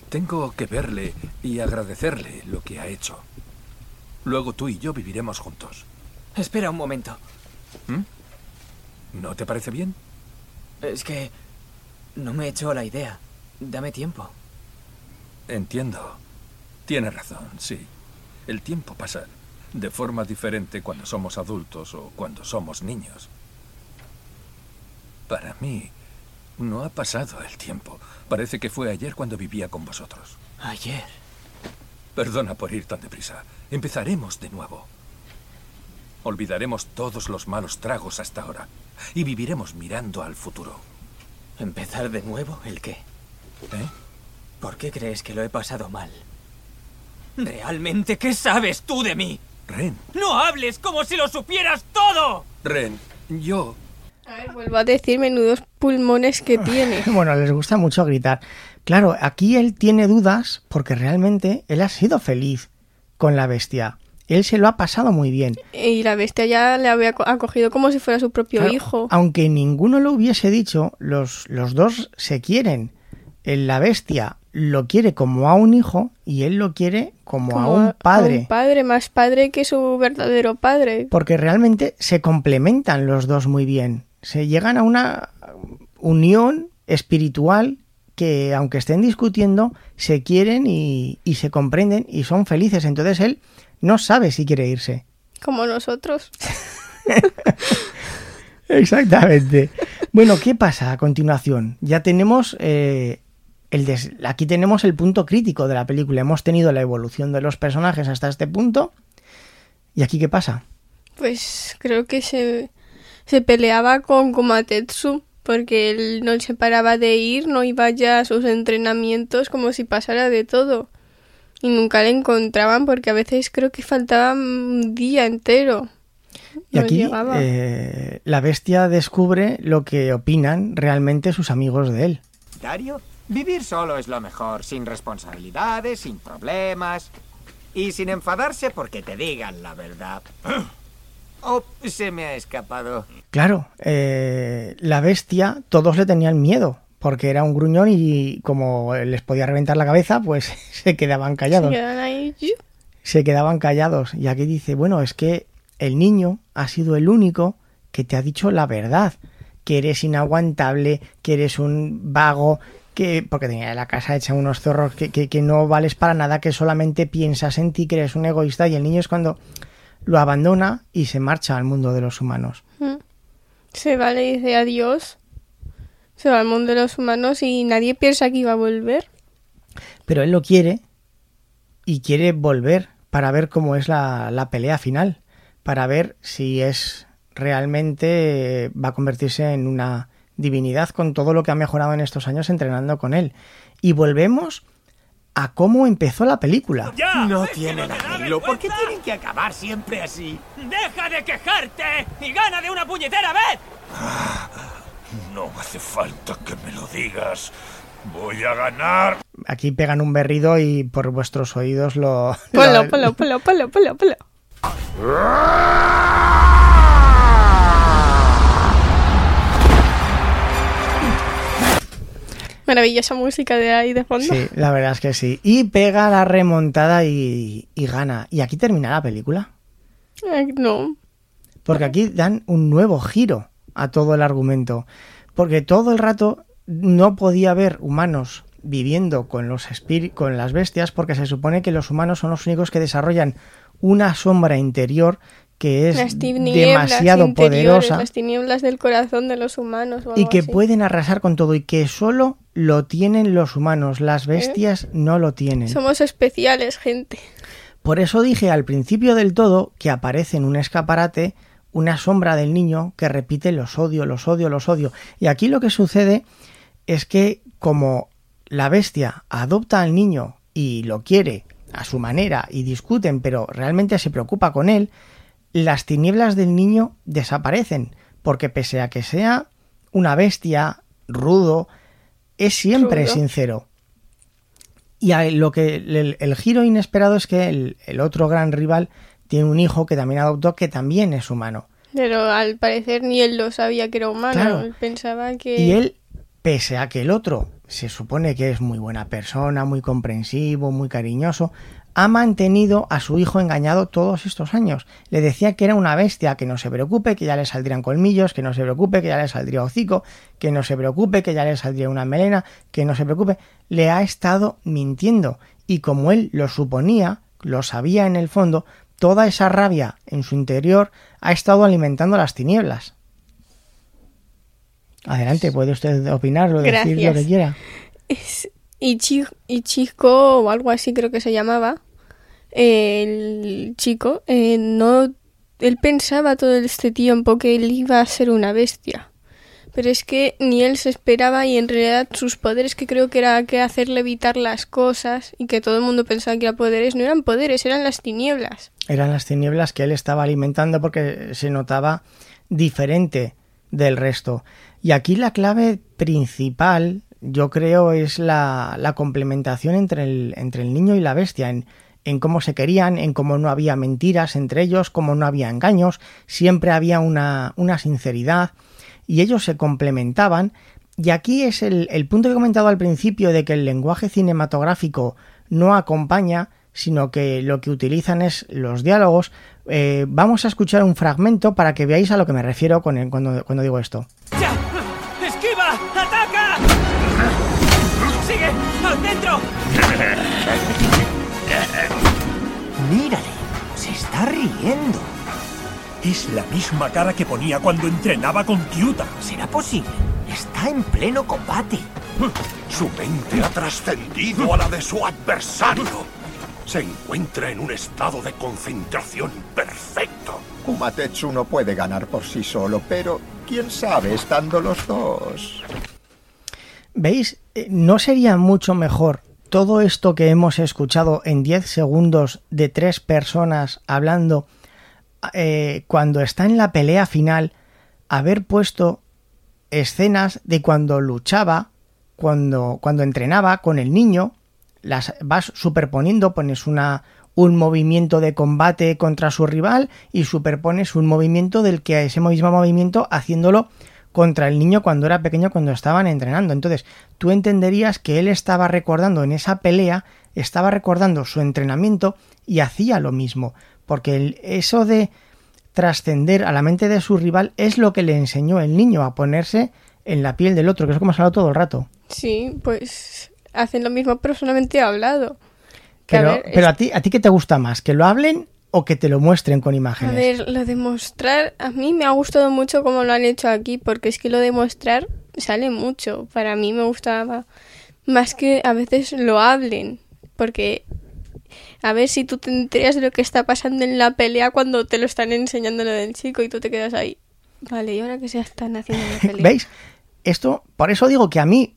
Tengo que verle y agradecerle lo que ha hecho. Luego tú y yo viviremos juntos. Espera un momento. ¿No te parece bien? Es que no me he hecho la idea. Dame tiempo. Entiendo. Tienes razón, sí. El tiempo pasa de forma diferente cuando somos adultos o cuando somos niños. Para mí, no ha pasado el tiempo. Parece que fue ayer cuando vivía con vosotros. Ayer. Perdona por ir tan deprisa. Empezaremos de nuevo. Olvidaremos todos los malos tragos hasta ahora y viviremos mirando al futuro. ¿Empezar de nuevo? ¿El qué? ¿Eh? ¿Por qué crees que lo he pasado mal? ¿Realmente qué sabes tú de mí? Ren, ¡No hables como si lo supieras todo! Ren, yo... A ver, vuelvo a decir menudos pulmones que tiene. Bueno, les gusta mucho gritar. Claro, aquí él tiene dudas porque realmente él ha sido feliz con la bestia. Él se lo ha pasado muy bien. Y la bestia ya le había co- acogido como si fuera su propio Claro, hijo. Aunque ninguno lo hubiese dicho, los, los dos se quieren. La bestia lo quiere como a un hijo y él lo quiere como, a un padre. un padre, más padre que su verdadero padre. Porque realmente se complementan los dos muy bien. Se llegan a una unión espiritual que, aunque estén discutiendo, se quieren y, y se comprenden y son felices. Entonces él no sabe si quiere irse. Como nosotros. Exactamente. Bueno, ¿qué pasa a continuación? Ya tenemos eh, el des- aquí tenemos el punto crítico de la película. Hemos tenido la evolución de los personajes hasta este punto. ¿Y aquí qué pasa? Pues creo que se, se peleaba con Komatetsu porque él no se paraba de ir, no iba ya a sus entrenamientos como si pasara de todo. Y nunca le encontraban porque a veces creo que faltaba un día entero. Y No aquí eh, la bestia descubre lo que opinan realmente sus amigos de él. Dario, vivir solo es lo mejor, sin responsabilidades, sin problemas y sin enfadarse porque te digan la verdad. Oh, se me ha escapado. Claro, eh, la bestia, todos le tenían miedo, porque era un gruñón y como les podía reventar la cabeza, pues se quedaban Se callados. quedan ahí. ¡yu! Se quedaban callados. Y aquí dice, bueno, es que el niño ha sido el único que te ha dicho la verdad, que eres inaguantable, que eres un vago, que porque tenía la casa hecha unos zorros, que, que, que no vales para nada, que solamente piensas en ti, que eres un egoísta. Y el niño es cuando lo abandona y se marcha al mundo de los humanos. Mm. Se va, le dice adiós. Se va al mundo de los humanos y nadie piensa que iba a volver. Pero él lo quiere y quiere volver para ver cómo es la, la pelea final, para ver si es realmente va a convertirse en una divinidad con todo lo que ha mejorado en estos años entrenando con él. Y volvemos a cómo empezó la película. ¡Ya! No Es que tiene no te das arreglo. ¿Por qué tienen que acabar siempre así? ¡Deja de quejarte! ¡Y gana de una puñetera vez! No hace falta que me lo digas. Voy a ganar. Aquí pegan un berrido y por vuestros oídos lo... Polo, lo- polo, polo, polo, polo, polo. Maravillosa música de ahí de fondo. Sí, la verdad es que sí. Y pega la remontada y, y gana. Y aquí termina la película. No. Porque aquí dan un nuevo giro a todo el argumento. Porque todo el rato no podía haber humanos viviendo con los con las bestias, porque se supone que los humanos son los únicos que desarrollan una sombra interior que es demasiado poderosa las tinieblas del corazón de los humanos. o y que así. pueden arrasar con todo y que solo lo tienen los humanos, las bestias no lo tienen. Somos especiales, gente. Por eso dije al principio del todo que aparece en un escaparate una sombra del niño que repite los odio, los odio, los odio. Y aquí lo que sucede es que como la bestia adopta al niño y lo quiere a su manera y discuten, pero realmente se preocupa con él, las tinieblas del niño desaparecen, porque pese a que sea una bestia rudo, es siempre Rudo. sincero. Y lo que el, el giro inesperado es que el, el otro gran rival tiene un hijo que también adoptó que también es humano. Pero al parecer ni él lo sabía que era humano. Claro. Él pensaba que... Y él, pese a que el otro se supone que es muy buena persona, muy comprensivo, muy cariñoso, ha mantenido a su hijo engañado todos estos años. Le decía que era una bestia, que no se preocupe, que ya le saldrían colmillos, que no se preocupe, que ya le saldría hocico, que no se preocupe, que ya le saldría una melena, que no se preocupe. Le ha estado mintiendo. Y como él lo suponía, lo sabía en el fondo, toda esa rabia en su interior ha estado alimentando las tinieblas. Adelante, puede usted opinar o decir lo que quiera. Es Ichi- Ichiko o algo así creo que se llamaba. El chico, eh, no... Él pensaba todo este tiempo que él iba a ser una bestia. Pero es que ni él se esperaba y en realidad sus poderes que creo que era que hacerle evitar las cosas y que todo el mundo pensaba que eran poderes, no eran poderes, eran las tinieblas. Eran las tinieblas que él estaba alimentando porque se notaba diferente del resto. Y aquí la clave principal, yo creo, es la, complementación entre el, niño y la bestia, en, cómo se querían, en cómo no había mentiras entre ellos, cómo no había engaños, siempre había una, sinceridad y ellos se complementaban. Y aquí es el, punto que he comentado al principio de que el lenguaje cinematográfico no acompaña, sino que lo que utilizan es los diálogos. Eh, vamos a escuchar un fragmento para que veáis a lo que me refiero cuando, cuando digo esto. ¡Ya! Mírale, se está riendo. Es la misma cara que ponía cuando entrenaba con Kyuta. ¿Será posible? Está en pleno combate. Su mente ha trascendido a la de su adversario. Se encuentra en un estado de concentración perfecto. Umatetsu no puede ganar por sí solo, pero quién sabe estando los dos. ¿Veis? Eh, ¿No sería mucho mejor todo esto que hemos escuchado en 10 segundos de tres personas hablando eh, cuando está en la pelea final haber puesto escenas de cuando luchaba, cuando, cuando entrenaba con el niño, las vas superponiendo, pones una, un movimiento de combate contra su rival y superpones un movimiento del que ese mismo movimiento haciéndolo contra el niño cuando era pequeño cuando estaban entrenando. Entonces, tú entenderías que él estaba recordando en esa pelea, estaba recordando su entrenamiento y hacía lo mismo, porque el- eso de trascender a la mente de su rival es lo que le enseñó el niño a ponerse en la piel del otro, que es como se ha hablado todo el rato. Sí, pues hacen lo mismo, pero solamente he hablado. Que, a Pero, ver, pero es- a ti, ¿a ti qué te gusta más? ¿Que lo hablen o que te lo muestren con A imágenes? ver, lo de mostrar, a mí me ha gustado mucho como lo han hecho aquí, porque es que lo de mostrar sale mucho. Para mí me gustaba más que a veces lo hablen, porque a ver si tú te enteras de lo que está pasando en la pelea cuando te lo están enseñando lo del chico y tú te quedas ahí. Vale, ¿y ahora qué se están haciendo en la pelea? ¿Veis? Esto, por eso digo que a mí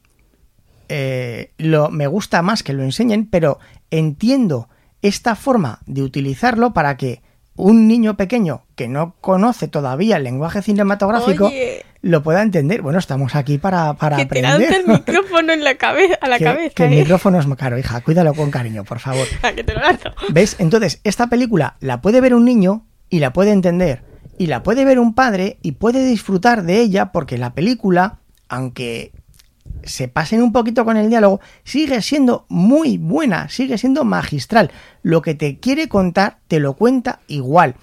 eh, lo, me gusta más que lo enseñen, pero entiendo esta forma de utilizarlo para que un niño pequeño que no conoce todavía el lenguaje cinematográfico Oye. lo pueda entender. Bueno, estamos aquí para, para que te aprender. lanza el micrófono en la cabeza, a la que, cabeza, que el ¿eh? micrófono es caro, hija. Cuídalo con cariño, por favor. A que te lo lanzo. ¿Ves? Entonces, esta película la puede ver un niño y la puede entender. Y la puede ver un padre y puede disfrutar de ella porque la película, aunque se pasen un poquito con el diálogo, sigue siendo muy buena, sigue siendo magistral. Lo que te quiere contar, te lo cuenta igual.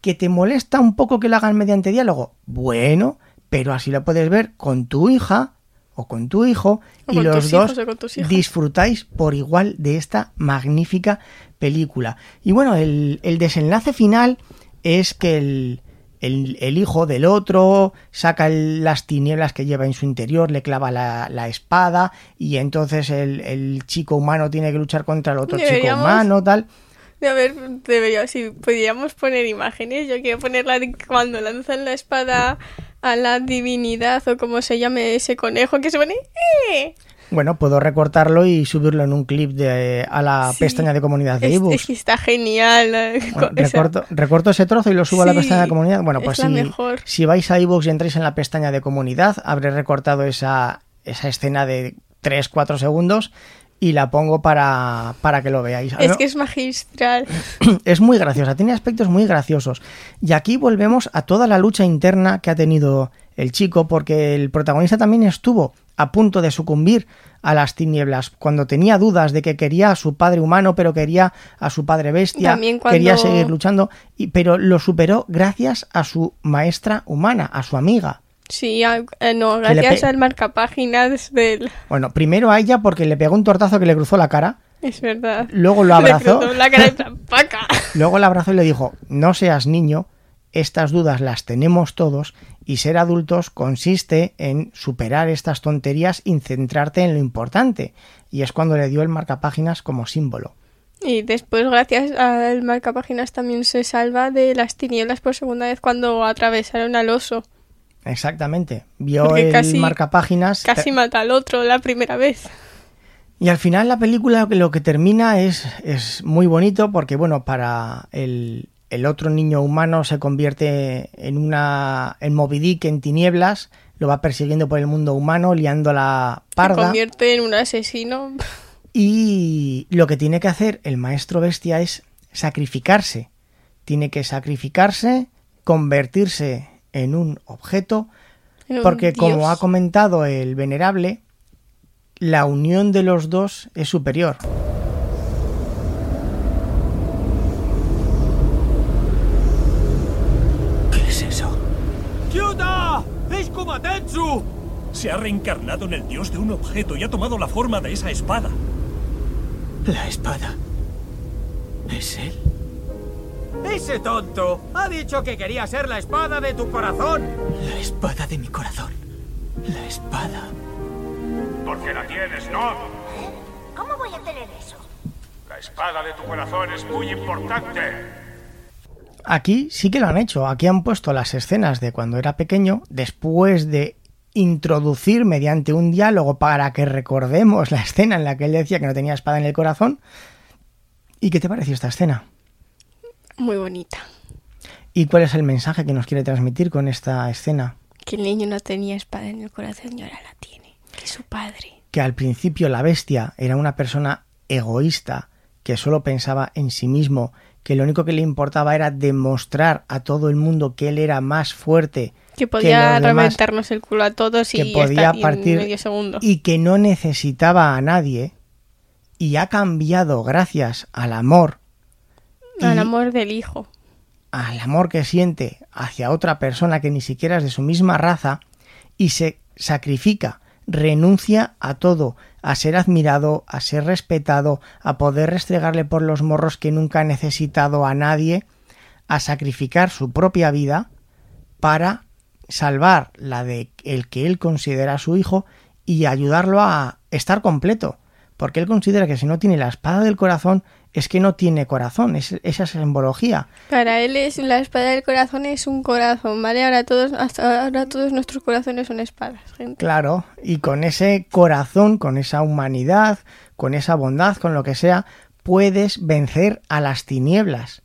¿Que te molesta un poco que lo hagan mediante diálogo? Bueno, pero así lo puedes ver con tu hija o con tu hijo O y los dos disfrutáis por igual de esta magnífica película. Y bueno, el, el desenlace final es que el, el, el hijo del otro saca el- las tinieblas que lleva en su interior, le clava la, la espada y entonces el, el chico humano tiene que luchar contra el otro chico humano, tal. A ver, debería, si podríamos poner imágenes, yo quiero ponerla de cuando lanzan la espada a la divinidad o como se llame ese conejo que se pone... ¡Eh! Bueno, puedo recortarlo y subirlo en un clip de, a la Sí. pestaña de comunidad de ebooks. es que está genial. eh, Bueno, recorto, recorto ese trozo y lo subo a la pestaña de comunidad. Bueno, pues si, mejor. si vais a iVoox y entráis en la pestaña de comunidad, habré recortado esa, esa escena de 3-4 segundos y la pongo para, para que lo veáis. Es que es magistral. es muy graciosa, tiene aspectos muy graciosos. Y aquí volvemos a toda la lucha interna que ha tenido el chico, porque el protagonista también estuvo a punto de sucumbir a las tinieblas, cuando tenía dudas de que quería a su padre humano, pero quería a su padre bestia, cuando- quería seguir luchando, y, pero lo superó gracias a su maestra humana, a su amiga. Sí, eh, no, le gracias pe- al marcapáginas del... Bueno, primero a ella porque le pegó un tortazo que le cruzó la cara, Es verdad. Luego lo Le abrazó. cruzó la cara "Paca". Luego le abrazó y le dijo, no seas niño, estas dudas las tenemos todos y ser adultos consiste en superar estas tonterías y centrarte en lo importante. Y es cuando le dio el marcapáginas como símbolo. Y después, gracias al marcapáginas, también se salva de las tinieblas por segunda vez cuando atravesaron al oso. Exactamente. Vio Porque el casi- marcapáginas. Casi mata al otro la primera vez. Y al final la película lo que termina es, es muy bonito porque, bueno, para el, el otro niño humano se convierte en una en Moby Dick en tinieblas, lo va persiguiendo por el mundo humano, liando la Se parda. convierte en un asesino. Y lo que tiene que hacer el maestro bestia es sacrificarse. Tiene que sacrificarse, convertirse en un objeto, En un porque como ha comentado el venerable, la unión de los dos es superior. ¿Qué es eso? ¡Kyuta! ¡Es Kumatetsu! Se ha reencarnado en el dios de un objeto y ha tomado la forma de esa espada. La espada. ¿Es él? Ese tonto ha dicho que quería ser la espada de tu corazón. La espada de mi corazón. La espada. Porque la tienes, ¿no? ¿Cómo voy a tener eso? La espada de tu corazón es muy importante. Aquí sí que lo han hecho. Aquí han puesto las escenas de cuando era pequeño, después de introducir mediante un diálogo para que recordemos la escena en la que él decía que no tenía espada en el corazón. ¿Y qué te pareció esta escena? Muy bonita. ¿Y cuál es el mensaje que nos quiere transmitir con esta escena? Que el niño no tenía espada en el corazón y ahora la tiene. Que su padre. Que al principio la bestia era una persona egoísta que solo pensaba en sí mismo, que lo único que le importaba era demostrar a todo el mundo que él era más fuerte Que podía demás, reventarnos el culo a todos que y podía estar y en partir medio segundo. y que no necesitaba a nadie y ha cambiado gracias al amor Al amor del hijo. al amor que siente hacia otra persona que ni siquiera es de su misma raza y se sacrifica, renuncia a todo, a ser admirado, a ser respetado, a poder restregarle por los morros que nunca ha necesitado a nadie, a sacrificar su propia vida para salvar la de el que él considera su hijo y ayudarlo a estar completo, porque él considera que si no tiene la espada del corazón es que no tiene corazón, es esa simbología. Para él es la espada del corazón es un corazón, ¿vale? Ahora todos, hasta ahora todos nuestros corazones son espadas, gente. Claro, y con ese corazón, con esa humanidad, con esa bondad, con lo que sea, puedes vencer a las tinieblas.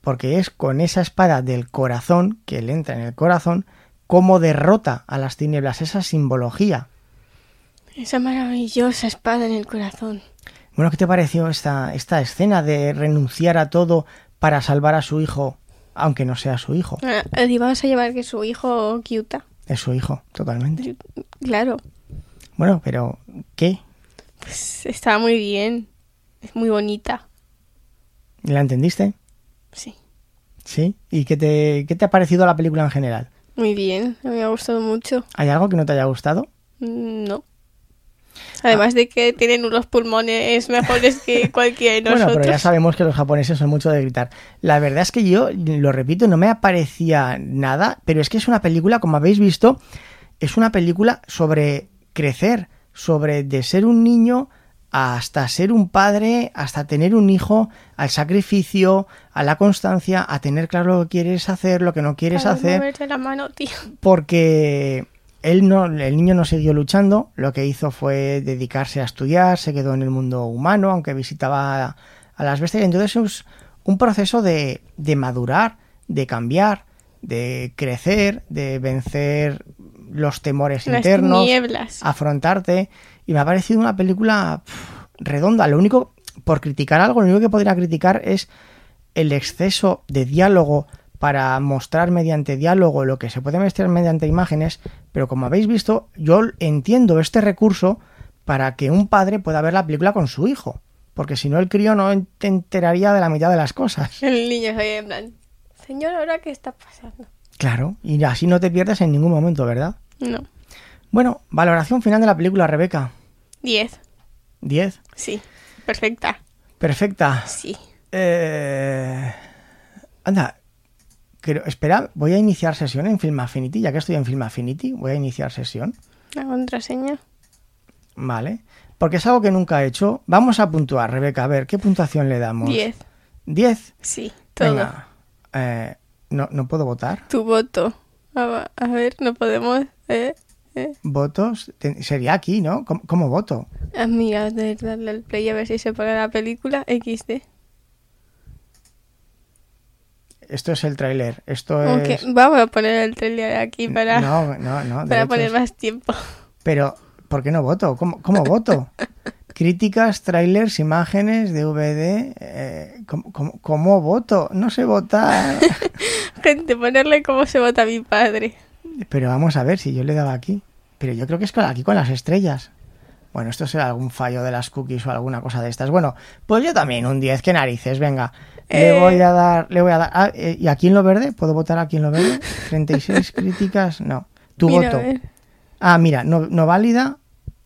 Porque es con esa espada del corazón, que le entra en el corazón, cómo derrota a las tinieblas, esa simbología. Esa maravillosa espada en el corazón. Bueno, ¿qué te pareció esta, esta escena de renunciar a todo para salvar a su hijo, aunque no sea su hijo? Ah, Y vamos a llevar que su hijo Kyuta. Es su hijo, totalmente. Claro, Bueno, pero ¿qué? pues está muy bien. Es muy bonita. ¿La entendiste? Sí. ¿Sí? ¿Y qué te, qué te ha parecido la película en general? Muy bien. Me ha gustado mucho. ¿Hay algo que no te haya gustado? Mm, No. Además de que tienen unos pulmones mejores que cualquiera de nosotros. Bueno, pero ya sabemos que los japoneses son mucho de gritar. La verdad es que yo, lo repito, no me aparecía nada, pero es que es una película, como habéis visto, es una película sobre crecer, sobre de ser un niño hasta ser un padre, hasta tener un hijo, al sacrificio, a la constancia, a tener claro lo que quieres hacer, lo que no quieres hacer. la mano, tío. Porque él no, el niño no siguió luchando, lo que hizo fue dedicarse a estudiar, se quedó en el mundo humano, aunque visitaba a las bestias. Entonces es un proceso de, de madurar, de cambiar, de crecer, de vencer los temores Las internos, nieblas. afrontarte. Y me ha parecido una película pff, redonda. Lo único, por criticar algo, lo único que podría criticar es el exceso de diálogo para mostrar mediante diálogo lo que se puede mostrar mediante imágenes, pero como habéis visto, yo entiendo este recurso para que un padre pueda ver la película con su hijo, porque si no el crío no te enteraría de la mitad de las cosas. El niño ahí en plan, señor, ¿ahora qué está pasando? Claro, y así no te pierdes en ningún momento, ¿verdad? No. Bueno, valoración final de la película, Rebeca. 10. 10. Sí. Perfecta. Perfecta. Sí. Eh... Anda, creo, espera, voy a iniciar sesión en Film Affinity, ya que estoy en Film Affinity, voy a iniciar sesión. La contraseña. Vale. Porque es algo que nunca he hecho. Vamos a puntuar, Rebeca. A ver, ¿qué puntuación le damos? 10. ¿10? Sí, todo. Venga. Eh, no, ¿No puedo votar? Tu voto. A, a ver, no podemos. Eh, eh. ¿Votos? Sería aquí, ¿no? ¿Cómo, cómo voto? Mira, de darle al play a ver si se paga la película XD. Esto es el tráiler. Esto Ok, es... Vamos a poner el trailer aquí para, No, no, no. para poner más tiempo. Pero, ¿por qué no voto? ¿Cómo, cómo voto? Críticas, trailers, imágenes, DVD. Eh, ¿cómo, cómo, cómo voto? No sé votar. Gente, ponerle cómo se vota mi padre. Pero vamos a ver si yo le daba aquí. Pero yo creo que es aquí con las estrellas. Bueno, esto será algún fallo de las cookies o alguna cosa de estas. Bueno, pues yo también, un 10, qué narices, venga. Le Eh. voy a dar, le voy a dar. Ah, eh, ¿Y aquí en lo verde? ¿Puedo votar aquí en lo verde? 36 críticas, no. Tu Mira, voto. Ah, mira, no, no válida,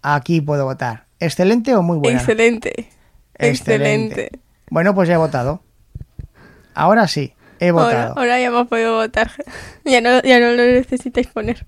aquí puedo votar. ¿Excelente o muy buena? Excelente. Excelente. Bueno, pues ya he votado. Ahora sí, he Ahora, votado. ahora ya hemos podido votar. Ya no, ya no lo necesitáis poner.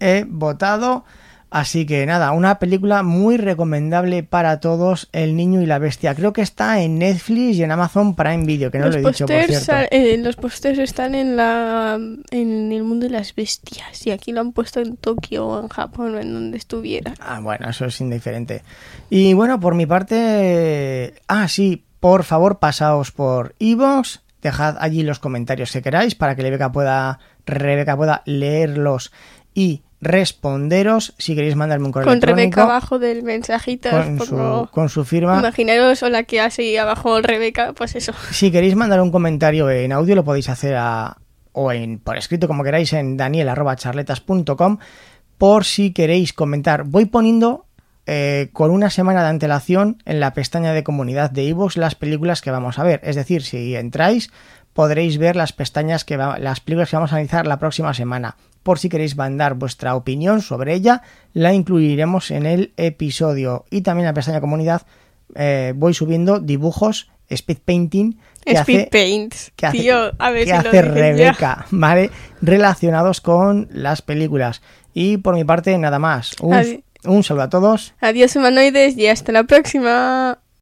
He votado. Así que nada, una película muy recomendable para todos, El Niño y la Bestia. Creo que está en Netflix y en Amazon Prime Video, que no los lo he dicho, por cierto. eh, los pósters están en la en el mundo de las bestias y aquí lo han puesto en Tokio o en Japón o en donde estuviera. Ah, bueno, eso es indiferente. Y bueno, por mi parte... Ah, sí, por favor, pasaos por Evox, dejad allí los comentarios que queráis para que Rebeca pueda, Rebeca pueda leerlos y responderos. Si queréis mandarme un correo Con electrónico Rebeca abajo del mensajito. su, con su firma. Imaginaros o la que hace abajo Rebeca, pues eso. Si queréis mandar un comentario en audio lo podéis hacer a, o en por escrito como queráis en daniel.charletas.com por si queréis comentar. Voy poniendo eh, con una semana de antelación en la pestaña de comunidad de iVoox las películas que vamos a ver. Es decir, si entráis podréis ver las pestañas que va- las películas que vamos a analizar la próxima semana. Por si queréis mandar vuestra opinión sobre ella, la incluiremos en el episodio. Y también en la pestaña comunidad eh, voy subiendo dibujos, speed painting, que Speed hace, Paints. que hace, Tío, a ver que si lo hace ya. Rebeca, ¿vale? Relacionados con las películas. Y por mi parte, nada más. Un, un saludo a todos. Adiós humanoides y hasta la próxima.